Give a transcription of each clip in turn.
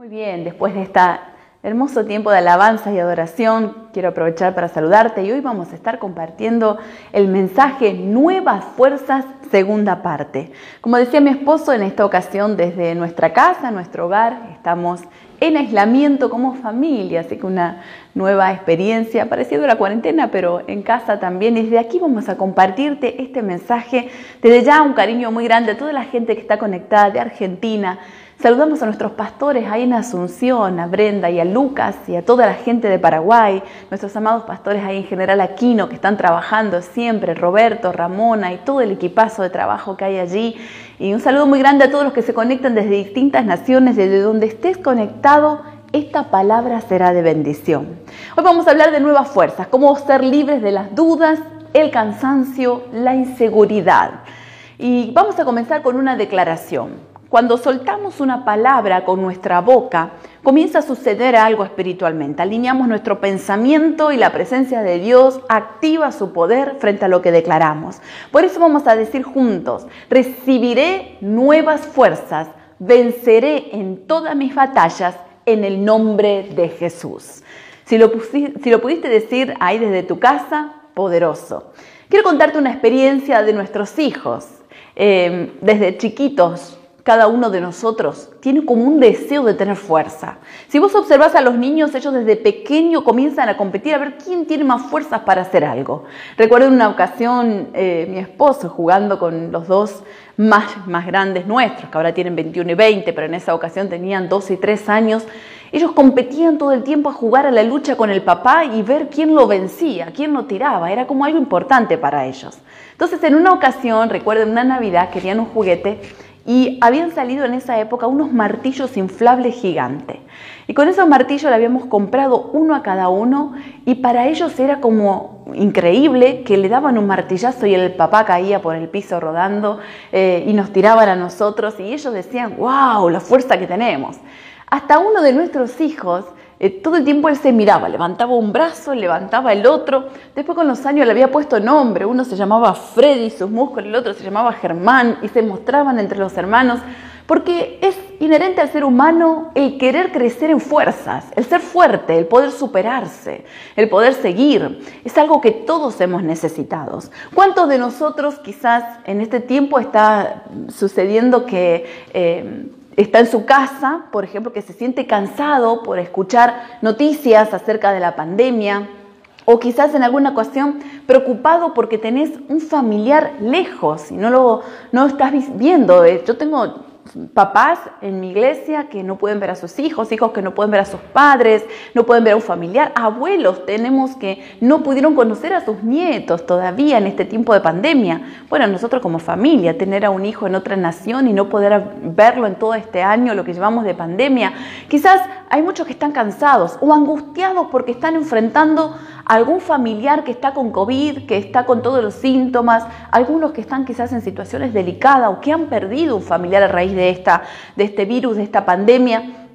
Muy bien, después de este hermoso tiempo de alabanza y adoración, quiero aprovechar para saludarte y hoy vamos a estar compartiendo el mensaje Nuevas Fuerzas, segunda parte. Como decía mi esposo, en esta ocasión desde nuestra casa, nuestro hogar, estamos en aislamiento como familia, así que una nueva experiencia, pareciendo la cuarentena, pero en casa también. Y desde aquí vamos a compartirte este mensaje. Desde ya un cariño muy grande a toda la gente que está conectada de Argentina, Saludamos a nuestros pastores ahí en Asunción, a Brenda y a Lucas y a toda la gente de Paraguay, nuestros amados pastores ahí en general Aquino que están trabajando siempre, Roberto, Ramona y todo el equipazo de trabajo que hay allí. Y un saludo muy grande a todos los que se conectan desde distintas naciones, desde donde estés conectado. Esta palabra será de bendición. Hoy vamos a hablar de nuevas fuerzas, cómo ser libres de las dudas, el cansancio, la inseguridad. Y vamos a comenzar con una declaración. Cuando soltamos una palabra con nuestra boca, comienza a suceder algo espiritualmente. Alineamos nuestro pensamiento y la presencia de Dios activa su poder frente a lo que declaramos. Por eso vamos a decir juntos, recibiré nuevas fuerzas, venceré en todas mis batallas en el nombre de Jesús. Si lo, si lo pudiste decir ahí desde tu casa, poderoso. Quiero contarte una experiencia de nuestros hijos. Eh, desde chiquitos cada uno de nosotros tiene como un deseo de tener fuerza. Si vos observás a los niños, ellos desde pequeño comienzan a competir a ver quién tiene más fuerzas para hacer algo. Recuerdo en una ocasión eh, mi esposo jugando con los dos más, más grandes nuestros, que ahora tienen 21 y 20, pero en esa ocasión tenían 12 y 3 años. Ellos competían todo el tiempo a jugar a la lucha con el papá y ver quién lo vencía, quién lo tiraba. Era como algo importante para ellos. Entonces, en una ocasión, recuerdo en una Navidad, querían un juguete y habían salido en esa época unos martillos inflables gigantes. Y con esos martillos le habíamos comprado uno a cada uno y para ellos era como increíble que le daban un martillazo y el papá caía por el piso rodando eh, y nos tiraban a nosotros y ellos decían, wow, la fuerza que tenemos. Hasta uno de nuestros hijos eh, todo el tiempo él se miraba, levantaba un brazo, levantaba el otro. Después con los años le había puesto nombre. Uno se llamaba Freddy, sus músculos, el otro se llamaba Germán y se mostraban entre los hermanos. Porque es inherente al ser humano el querer crecer en fuerzas, el ser fuerte, el poder superarse, el poder seguir. Es algo que todos hemos necesitado. ¿Cuántos de nosotros quizás en este tiempo está sucediendo que... Eh, está en su casa, por ejemplo, que se siente cansado por escuchar noticias acerca de la pandemia, o quizás en alguna ocasión preocupado porque tenés un familiar lejos y no lo no estás viendo. Yo tengo papás en mi iglesia que no pueden ver a sus hijos, hijos que no pueden ver a sus padres, no pueden ver a un familiar, abuelos tenemos que no pudieron conocer a sus nietos todavía en este tiempo de pandemia. Bueno, nosotros como familia, tener a un hijo en otra nación y no poder verlo en todo este año, lo que llevamos de pandemia, quizás hay muchos que están cansados o angustiados porque están enfrentando algún familiar que está con COVID, que está con todos los síntomas, algunos que están quizás en situaciones delicadas o que han perdido un familiar a raíz de, esta, de este virus, de esta pandemia.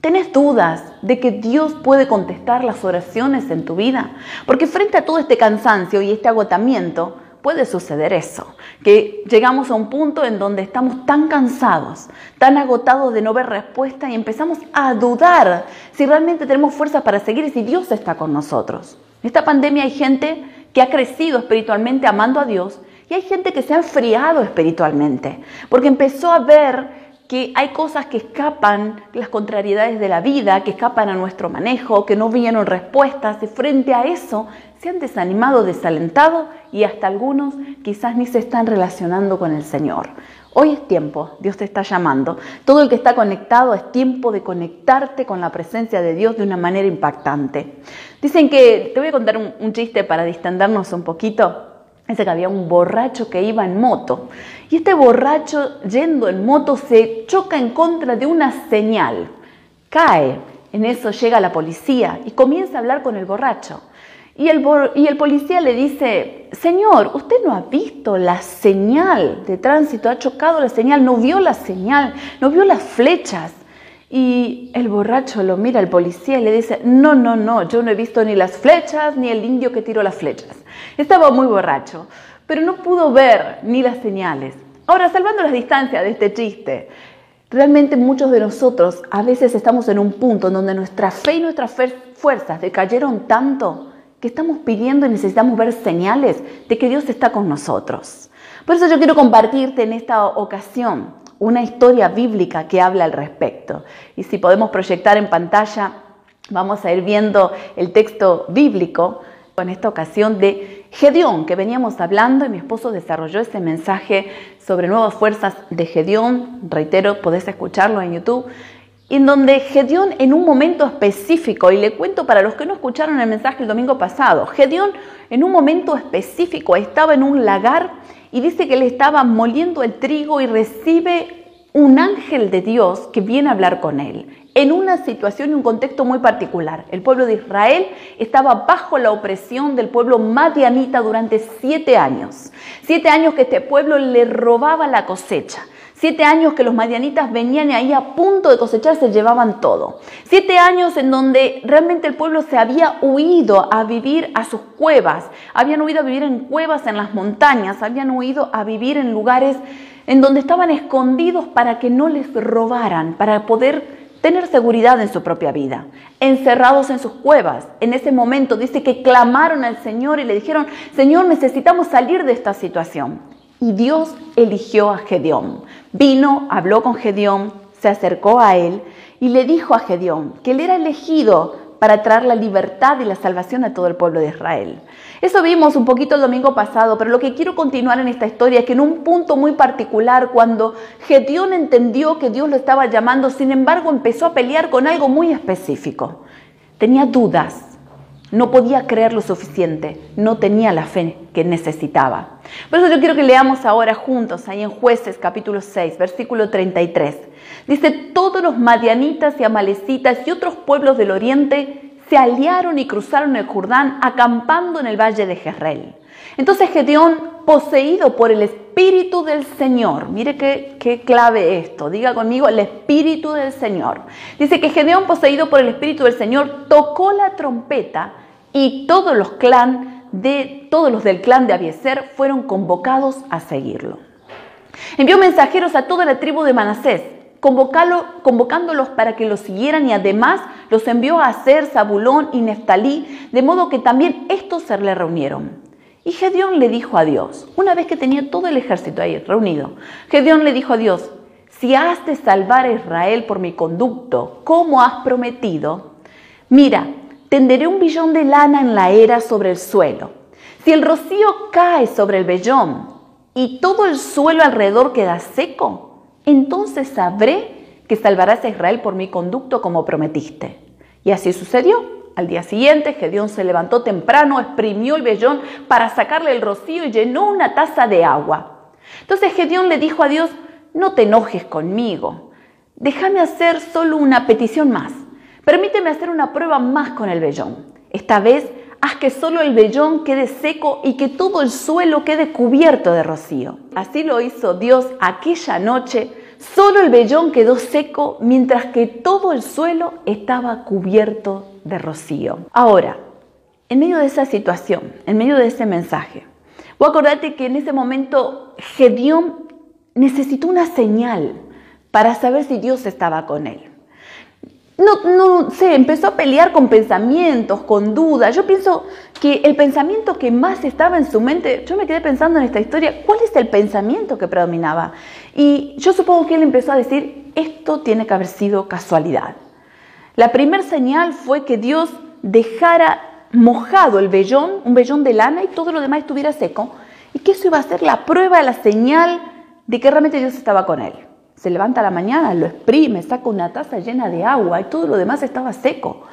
¿Tenés dudas de que Dios puede contestar las oraciones en tu vida? Porque frente a todo este cansancio y este agotamiento, puede suceder eso, que llegamos a un punto en donde estamos tan cansados, tan agotados de no ver respuesta y empezamos a dudar si realmente tenemos fuerza para seguir y si Dios está con nosotros. En esta pandemia hay gente que ha crecido espiritualmente amando a Dios y hay gente que se ha enfriado espiritualmente porque empezó a ver que hay cosas que escapan, las contrariedades de la vida, que escapan a nuestro manejo, que no vieron respuestas y frente a eso se han desanimado, desalentado y hasta algunos quizás ni se están relacionando con el Señor. Hoy es tiempo, Dios te está llamando. Todo el que está conectado es tiempo de conectarte con la presencia de Dios de una manera impactante. Dicen que, te voy a contar un, un chiste para distendernos un poquito. Dice que había un borracho que iba en moto y este borracho yendo en moto se choca en contra de una señal, cae, en eso llega la policía y comienza a hablar con el borracho. Y el, y el policía le dice, señor, usted no ha visto la señal de tránsito, ha chocado la señal, no vio la señal, no vio las flechas. Y el borracho lo mira al policía y le dice, no, no, no, yo no he visto ni las flechas ni el indio que tiró las flechas. Estaba muy borracho, pero no pudo ver ni las señales. Ahora, salvando las distancias de este chiste, Realmente muchos de nosotros a veces estamos en un punto donde nuestra fe y nuestras fuerzas decayeron tanto que estamos pidiendo y necesitamos ver señales de que Dios está con nosotros. Por eso yo quiero compartirte en esta ocasión una historia bíblica que habla al respecto. Y si podemos proyectar en pantalla, vamos a ir viendo el texto bíblico en esta ocasión de Gedeón, que veníamos hablando y mi esposo desarrolló ese mensaje sobre nuevas fuerzas de Gedeón. Reitero, podés escucharlo en YouTube. En donde Gedeón en un momento específico, y le cuento para los que no escucharon el mensaje el domingo pasado, Gedeón en un momento específico estaba en un lagar y dice que le estaba moliendo el trigo y recibe un ángel de Dios que viene a hablar con él en una situación y un contexto muy particular. El pueblo de Israel estaba bajo la opresión del pueblo madianita durante siete años. Siete años que este pueblo le robaba la cosecha. Siete años que los madianitas venían ahí a punto de cosechar, se llevaban todo. Siete años en donde realmente el pueblo se había huido a vivir a sus cuevas. Habían huido a vivir en cuevas en las montañas. Habían huido a vivir en lugares en donde estaban escondidos para que no les robaran, para poder tener seguridad en su propia vida, encerrados en sus cuevas. En ese momento dice que clamaron al Señor y le dijeron, Señor, necesitamos salir de esta situación. Y Dios eligió a Gedeón. Vino, habló con Gedeón, se acercó a él y le dijo a Gedeón que él era elegido para traer la libertad y la salvación a todo el pueblo de Israel. Eso vimos un poquito el domingo pasado, pero lo que quiero continuar en esta historia es que en un punto muy particular, cuando Gedeón entendió que Dios lo estaba llamando, sin embargo empezó a pelear con algo muy específico. Tenía dudas, no podía creer lo suficiente, no tenía la fe que necesitaba. Por eso yo quiero que leamos ahora juntos, ahí en jueces capítulo 6, versículo 33. Dice, todos los madianitas y amalecitas y otros pueblos del oriente se aliaron y cruzaron el Jordán acampando en el valle de Jezreel. Entonces Gedeón, poseído por el Espíritu del Señor, mire qué, qué, clave esto, diga conmigo el Espíritu del Señor. Dice que Gedeón, poseído por el Espíritu del Señor, tocó la trompeta y todos los clan de todos los del clan de Abieser fueron convocados a seguirlo. Envió mensajeros a toda la tribu de Manasés convocándolos para que los siguieran y además los envió a hacer Zabulón y Neftalí, de modo que también estos se le reunieron. Y Gedeón le dijo a Dios, una vez que tenía todo el ejército ahí reunido, Gedeón le dijo a Dios, si has de salvar a Israel por mi conducto, como has prometido, mira, tenderé un billón de lana en la era sobre el suelo. Si el rocío cae sobre el vellón y todo el suelo alrededor queda seco, entonces sabré que salvarás a Israel por mi conducto como prometiste. Y así sucedió. Al día siguiente, Gedeón se levantó temprano, exprimió el vellón para sacarle el rocío y llenó una taza de agua. Entonces Gedeón le dijo a Dios, no te enojes conmigo, déjame hacer solo una petición más. Permíteme hacer una prueba más con el vellón. Esta vez haz que solo el vellón quede seco y que todo el suelo quede cubierto de rocío. Así lo hizo Dios aquella noche. Solo el vellón quedó seco mientras que todo el suelo estaba cubierto de rocío. Ahora, en medio de esa situación, en medio de ese mensaje, voy a acordarte que en ese momento Gedeón necesitó una señal para saber si Dios estaba con él no, no sé, empezó a pelear con pensamientos, con dudas. Yo pienso que el pensamiento que más estaba en su mente, yo me quedé pensando en esta historia, ¿cuál es el pensamiento que predominaba? Y yo supongo que él empezó a decir, esto tiene que haber sido casualidad. La primera señal fue que Dios dejara mojado el vellón, un vellón de lana y todo lo demás estuviera seco, y que eso iba a ser la prueba, la señal de que realmente Dios estaba con él se levanta a la mañana, lo exprime, saca una taza llena de agua y todo lo demás estaba seco.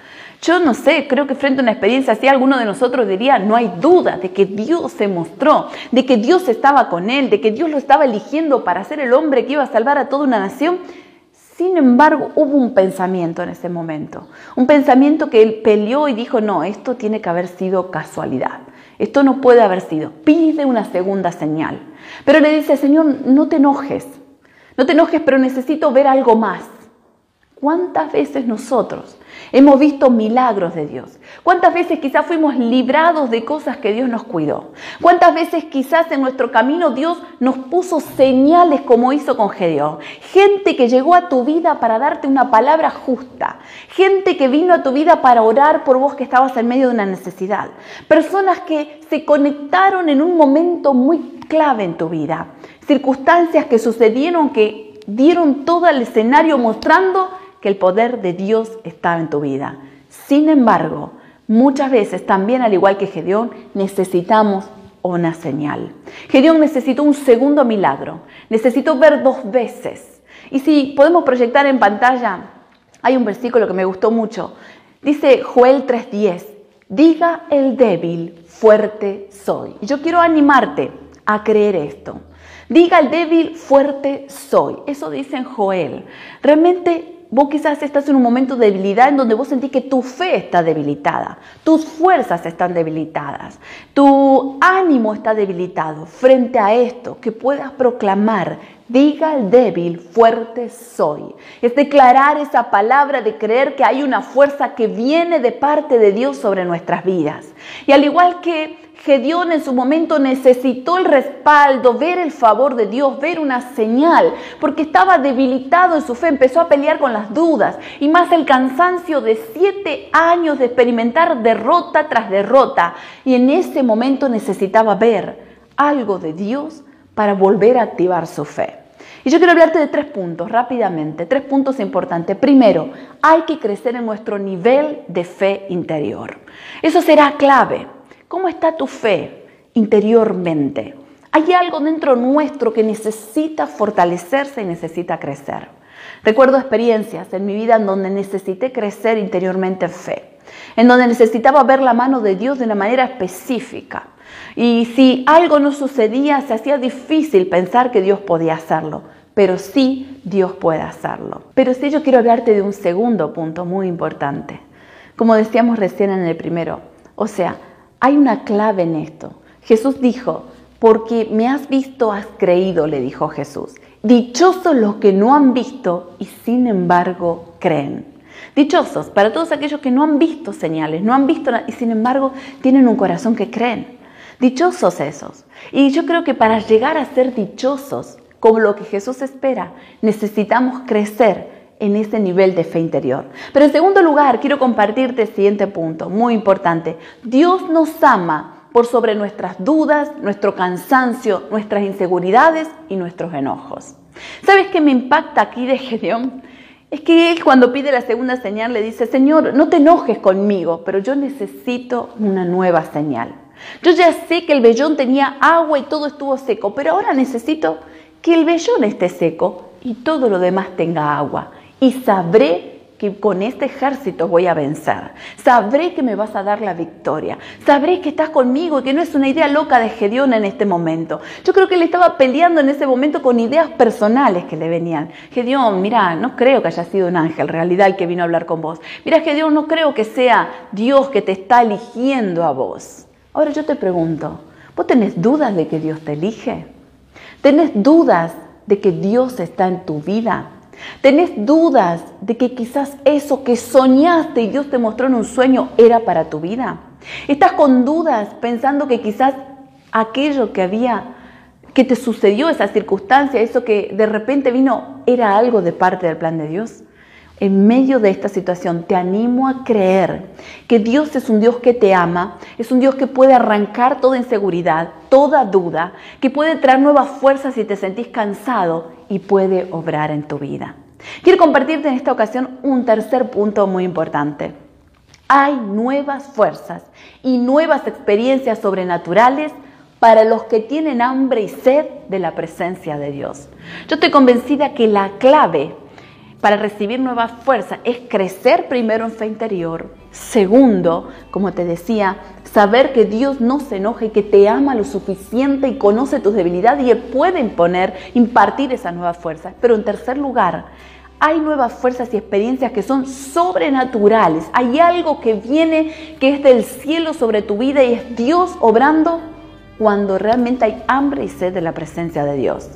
Yo no sé, creo que frente a una experiencia así, alguno de nosotros diría, no hay duda de que Dios se mostró, de que Dios estaba con él, de que Dios lo estaba eligiendo para ser el hombre que iba a salvar a toda una nación. Sin embargo, hubo un pensamiento en ese momento, un pensamiento que él peleó y dijo, no, esto tiene que haber sido casualidad, esto no puede haber sido, pide una segunda señal. Pero le dice, Señor, no te enojes, no te enojes, pero necesito ver algo más. ¿Cuántas veces nosotros hemos visto milagros de Dios? ¿Cuántas veces quizás fuimos librados de cosas que Dios nos cuidó? ¿Cuántas veces quizás en nuestro camino Dios nos puso señales como hizo con Gedeón? Gente que llegó a tu vida para darte una palabra justa. Gente que vino a tu vida para orar por vos que estabas en medio de una necesidad. Personas que se conectaron en un momento muy clave en tu vida. Circunstancias que sucedieron que dieron todo el escenario mostrando que el poder de Dios estaba en tu vida. Sin embargo, Muchas veces también, al igual que Gedeón, necesitamos una señal. Gedeón necesitó un segundo milagro, necesitó ver dos veces. Y si podemos proyectar en pantalla, hay un versículo que me gustó mucho. Dice Joel 3:10, diga el débil, fuerte soy. Yo quiero animarte a creer esto. Diga el débil, fuerte soy. Eso dice en Joel. Realmente Vos quizás estás en un momento de debilidad en donde vos sentís que tu fe está debilitada, tus fuerzas están debilitadas, tu ánimo está debilitado. Frente a esto, que puedas proclamar, diga al débil, fuerte soy. Es declarar esa palabra de creer que hay una fuerza que viene de parte de Dios sobre nuestras vidas. Y al igual que Gedeón en su momento necesitó el respaldo, ver el favor de Dios, ver una señal, porque estaba debilitado en su fe, empezó a pelear con las dudas y más el cansancio de siete años de experimentar derrota tras derrota. Y en ese momento necesitaba ver algo de Dios para volver a activar su fe. Y yo quiero hablarte de tres puntos rápidamente, tres puntos importantes. Primero, hay que crecer en nuestro nivel de fe interior. Eso será clave. ¿Cómo está tu fe interiormente? Hay algo dentro nuestro que necesita fortalecerse y necesita crecer. Recuerdo experiencias en mi vida en donde necesité crecer interiormente en fe, en donde necesitaba ver la mano de Dios de una manera específica. Y si algo no sucedía, se hacía difícil pensar que Dios podía hacerlo, pero sí Dios puede hacerlo. Pero sí yo quiero hablarte de un segundo punto muy importante. Como decíamos recién en el primero, o sea, hay una clave en esto. Jesús dijo, porque me has visto, has creído, le dijo Jesús. Dichosos los que no han visto y sin embargo creen. Dichosos para todos aquellos que no han visto señales, no han visto y sin embargo tienen un corazón que creen. Dichosos esos. Y yo creo que para llegar a ser dichosos, como lo que Jesús espera, necesitamos crecer en ese nivel de fe interior. Pero en segundo lugar, quiero compartirte el siguiente punto, muy importante. Dios nos ama por sobre nuestras dudas, nuestro cansancio, nuestras inseguridades y nuestros enojos. ¿Sabes qué me impacta aquí de Gedeón? Es que él cuando pide la segunda señal le dice, Señor, no te enojes conmigo, pero yo necesito una nueva señal. Yo ya sé que el vellón tenía agua y todo estuvo seco, pero ahora necesito que el vellón esté seco y todo lo demás tenga agua y sabré que con este ejército voy a vencer. Sabré que me vas a dar la victoria. Sabré que estás conmigo y que no es una idea loca de Gedeón en este momento. Yo creo que él estaba peleando en ese momento con ideas personales que le venían. Gedeón, mira, no creo que haya sido un ángel, realidad, el que vino a hablar con vos. Mira, Gedeón, no creo que sea Dios que te está eligiendo a vos. Ahora yo te pregunto, ¿vos tenés dudas de que Dios te elige? ¿Tenés dudas de que Dios está en tu vida? ¿Tenés dudas de que quizás eso que soñaste y Dios te mostró en un sueño era para tu vida? ¿Estás con dudas pensando que quizás aquello que había, que te sucedió, esa circunstancia, eso que de repente vino, era algo de parte del plan de Dios? En medio de esta situación te animo a creer que Dios es un Dios que te ama, es un Dios que puede arrancar toda inseguridad, toda duda, que puede traer nuevas fuerzas si te sentís cansado y puede obrar en tu vida. Quiero compartirte en esta ocasión un tercer punto muy importante. Hay nuevas fuerzas y nuevas experiencias sobrenaturales para los que tienen hambre y sed de la presencia de Dios. Yo estoy convencida que la clave para recibir nuevas fuerzas es crecer primero en fe interior. Segundo, como te decía, saber que Dios no se enoja y que te ama lo suficiente y conoce tus debilidades y Él puede imponer, impartir esas nuevas fuerzas. Pero en tercer lugar, hay nuevas fuerzas y experiencias que son sobrenaturales. Hay algo que viene que es del cielo sobre tu vida y es Dios obrando cuando realmente hay hambre y sed de la presencia de Dios.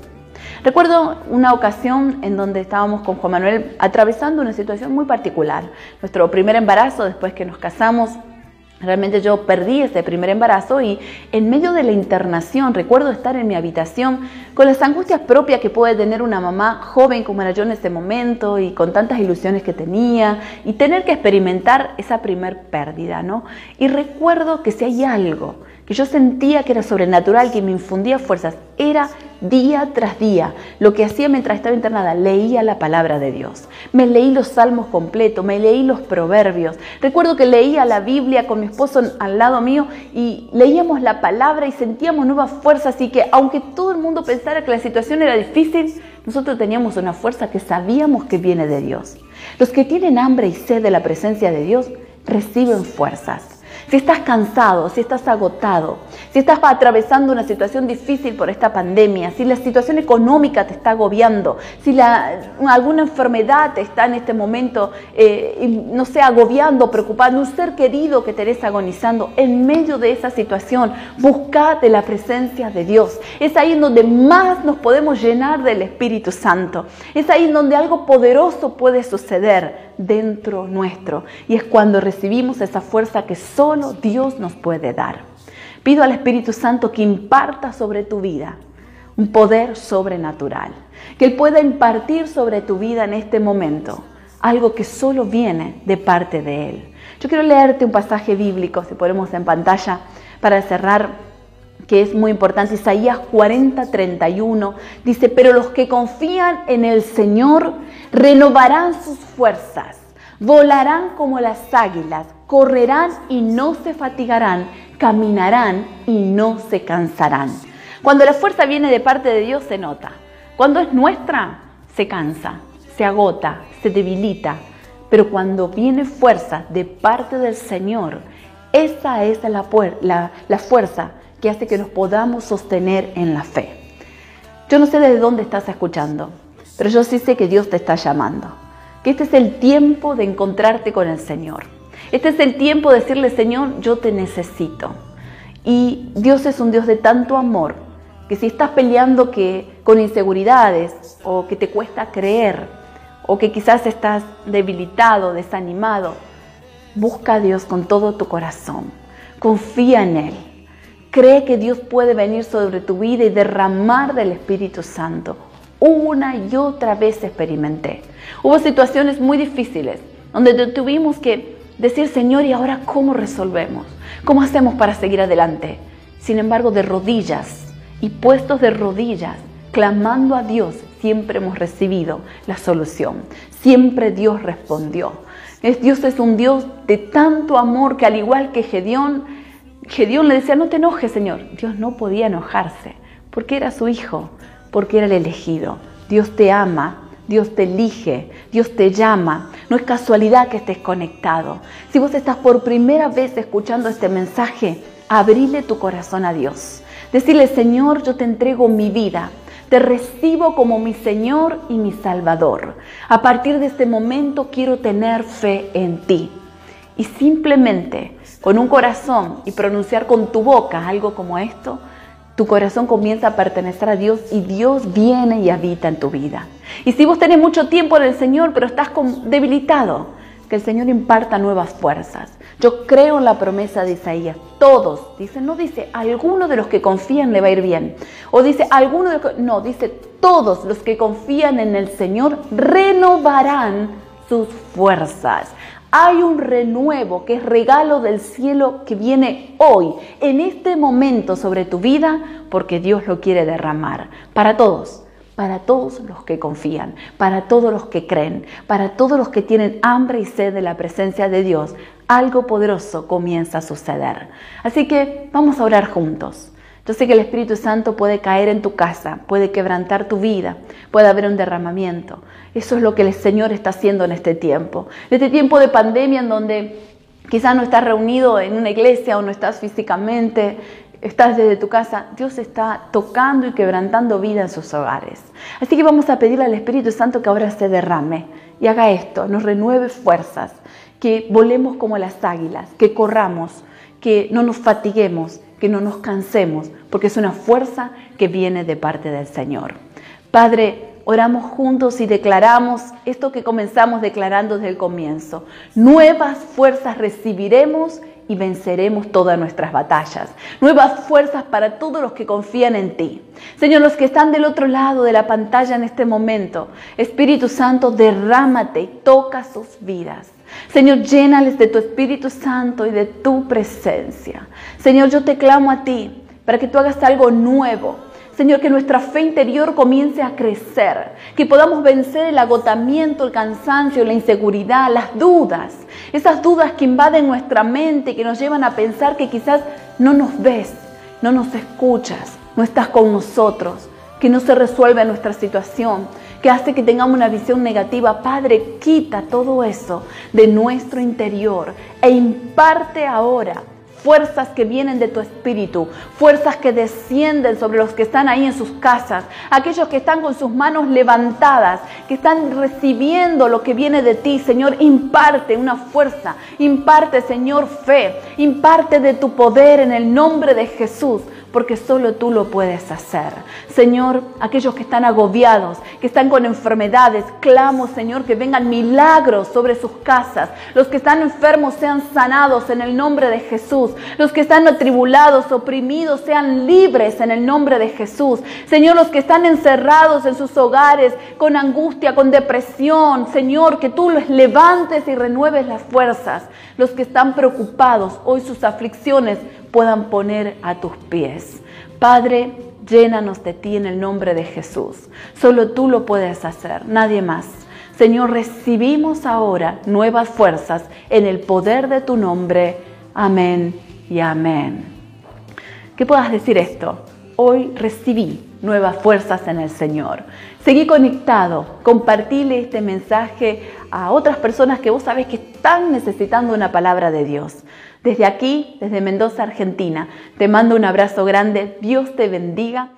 Recuerdo una ocasión en donde estábamos con Juan Manuel atravesando una situación muy particular. Nuestro primer embarazo, después que nos casamos, Realmente yo perdí ese primer embarazo y en medio de la internación recuerdo estar en mi habitación con las angustias propias que puede tener una mamá joven como era yo en ese momento y con tantas ilusiones que tenía y tener que experimentar esa primer pérdida, ¿no? Y recuerdo que si hay algo que yo sentía que era sobrenatural, que me infundía fuerzas, era día tras día. Lo que hacía mientras estaba internada, leía la palabra de Dios. Me leí los salmos completos, me leí los proverbios. Recuerdo que leía la Biblia con mi esposo al lado mío y leíamos la palabra y sentíamos nuevas fuerzas. Así que aunque todo el mundo pensara que la situación era difícil, nosotros teníamos una fuerza que sabíamos que viene de Dios. Los que tienen hambre y sed de la presencia de Dios reciben fuerzas si estás cansado, si estás agotado, si estás atravesando una situación difícil por esta pandemia, si la situación económica te está agobiando, si alguna enfermedad te está en este momento, eh, no sé, agobiando, preocupando, un ser querido que te estés agonizando, en medio de esa situación, buscate la presencia de Dios. Es ahí en donde más nos podemos llenar del Espíritu Santo. Es ahí en donde algo poderoso puede suceder dentro nuestro. Y es cuando recibimos esa fuerza que solo Dios nos puede dar. Pido al Espíritu Santo que imparta sobre tu vida un poder sobrenatural, que Él pueda impartir sobre tu vida en este momento algo que solo viene de parte de Él. Yo quiero leerte un pasaje bíblico, si ponemos en pantalla, para cerrar, que es muy importante. Isaías 40, 31 dice, pero los que confían en el Señor renovarán sus fuerzas, volarán como las águilas, correrán y no se fatigarán, caminarán y no se cansarán. Cuando la fuerza viene de parte de Dios se nota. Cuando es nuestra, se cansa, se agota, se debilita. Pero cuando viene fuerza de parte del Señor, esa es la, la, la fuerza que hace que nos podamos sostener en la fe. Yo no sé desde dónde estás escuchando, pero yo sí sé que Dios te está llamando, que este es el tiempo de encontrarte con el Señor. Este es el tiempo de decirle, Señor, yo te necesito. Y Dios es un Dios de tanto amor que si estás peleando que, con inseguridades o que te cuesta creer o que quizás estás debilitado, desanimado, busca a Dios con todo tu corazón. Confía en Él. Cree que Dios puede venir sobre tu vida y derramar del Espíritu Santo. Una y otra vez experimenté. Hubo situaciones muy difíciles donde tuvimos que decir, Señor, ¿y ahora cómo resolvemos? ¿Cómo hacemos para seguir adelante? Sin embargo, de rodillas y puestos de rodillas, clamando a Dios, siempre hemos recibido la solución. Siempre Dios respondió. Dios es un Dios de tanto amor que al igual que Gedeón, Gedeón le decía, no te enojes, Señor. Dios no podía enojarse porque era su hijo porque era el elegido. Dios te ama, Dios te elige, Dios te llama. No es casualidad que estés conectado. Si vos estás por primera vez escuchando este mensaje, abrile tu corazón a Dios. Decirle, Señor, yo te entrego mi vida. Te recibo como mi Señor y mi Salvador. A partir de este momento quiero tener fe en ti. Y simplemente con un corazón y pronunciar con tu boca algo como esto, tu corazón comienza a pertenecer a Dios y Dios viene y habita en tu vida. Y si vos tenés mucho tiempo en el Señor, pero estás debilitado, que el Señor imparta nuevas fuerzas. Yo creo en la promesa de Isaías. Todos, dice, no dice, alguno de los que confían le va a ir bien. O dice, alguno de los no, dice, todos los que confían en el Señor renovarán sus fuerzas. Hay un renuevo que es regalo del cielo que viene hoy, en este momento sobre tu vida, porque Dios lo quiere derramar para todos, para todos los que confían, para todos los que creen, para todos los que tienen hambre y sed de la presencia de Dios. Algo poderoso comienza a suceder. Así que vamos a orar juntos. Yo sé que el Espíritu Santo puede caer en tu casa, puede quebrantar tu vida, puede haber un derramamiento. Eso es lo que el Señor está haciendo en este tiempo. En este tiempo de pandemia en donde quizás no estás reunido en una iglesia o no estás físicamente, estás desde tu casa, Dios está tocando y quebrantando vida en sus hogares. Así que vamos a pedirle al Espíritu Santo que ahora se derrame y haga esto, nos renueve fuerzas, que volemos como las águilas, que corramos, que no nos fatiguemos, que no nos cansemos, porque es una fuerza que viene de parte del Señor. Padre, oramos juntos y declaramos esto que comenzamos declarando desde el comienzo. Nuevas fuerzas recibiremos y venceremos todas nuestras batallas. Nuevas fuerzas para todos los que confían en ti. Señor, los que están del otro lado de la pantalla en este momento, Espíritu Santo, derrámate y toca sus vidas. Señor, llénales de tu Espíritu Santo y de tu presencia. Señor, yo te clamo a ti para que tú hagas algo nuevo Señor, que nuestra fe interior comience a crecer, que podamos vencer el agotamiento, el cansancio, la inseguridad, las dudas, esas dudas que invaden nuestra mente, que nos llevan a pensar que quizás no nos ves, no nos escuchas, no estás con nosotros, que no se resuelve nuestra situación, que hace que tengamos una visión negativa. Padre, quita todo eso de nuestro interior e imparte ahora fuerzas que vienen de tu espíritu, fuerzas que descienden sobre los que están ahí en sus casas, aquellos que están con sus manos levantadas, que están recibiendo lo que viene de ti. Señor, imparte una fuerza, imparte, Señor, fe, imparte de tu poder en el nombre de Jesús porque solo tú lo puedes hacer. Señor, aquellos que están agobiados, que están con enfermedades, clamo, Señor, que vengan milagros sobre sus casas. Los que están enfermos sean sanados en el nombre de Jesús. Los que están atribulados, oprimidos, sean libres en el nombre de Jesús. Señor, los que están encerrados en sus hogares con angustia, con depresión, Señor, que tú los levantes y renueves las fuerzas. Los que están preocupados, hoy sus aflicciones puedan poner a tus pies. Padre, llénanos de ti en el nombre de Jesús. Solo tú lo puedes hacer, nadie más. Señor, recibimos ahora nuevas fuerzas en el poder de tu nombre. Amén y amén. ¿Qué puedas decir esto? Hoy recibí nuevas fuerzas en el Señor. Seguí conectado, compartile este mensaje a otras personas que vos sabés que están necesitando una palabra de Dios. Desde aquí, desde Mendoza, Argentina, te mando un abrazo grande, Dios te bendiga.